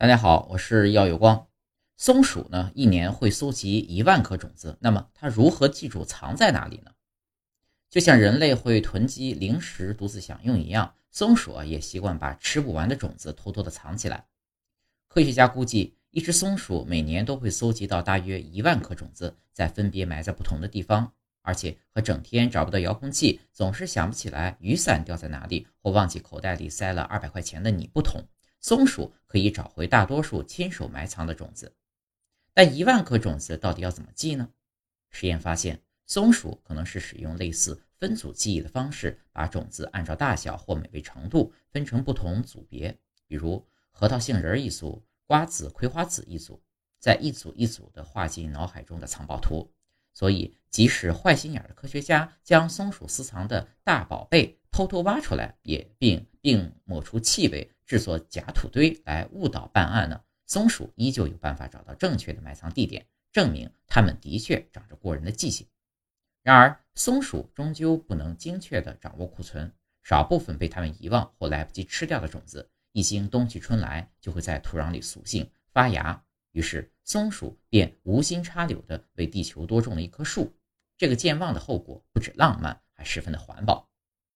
大家好，我是耀有光。松鼠呢，一年会搜集一万颗种子。那么它如何记住藏在哪里呢？就像人类会囤积零食独自享用一样，松鼠啊也习惯把吃不完的种子偷偷的藏起来。科学家估计，一只松鼠每年都会搜集到大约一万颗种子，再分别埋在不同的地方。而且和整天找不到遥控器，总是想不起来雨伞掉在哪里，或忘记口袋里塞了二百块钱的你不同。松鼠可以找回大多数亲手埋藏的种子，但一万颗种子到底要怎么记呢？实验发现，松鼠可能是使用类似分组记忆的方式，把种子按照大小或美味程度分成不同组别，比如核桃、杏仁一组，瓜子、葵花籽一组，再一组一组的画进脑海中的藏宝图。所以，即使坏心眼的科学家将松鼠私藏的大宝贝偷偷挖出来，也并并抹除气味。制作假土堆来误导办案呢？松鼠依旧有办法找到正确的埋藏地点，证明它们的确长着过人的记性。然而，松鼠终究不能精确地掌握库存，少部分被它们遗忘或来不及吃掉的种子，一经冬去春来，就会在土壤里苏性发芽。于是，松鼠便无心插柳地为地球多种了一棵树。这个健忘的后果不止浪漫，还十分的环保。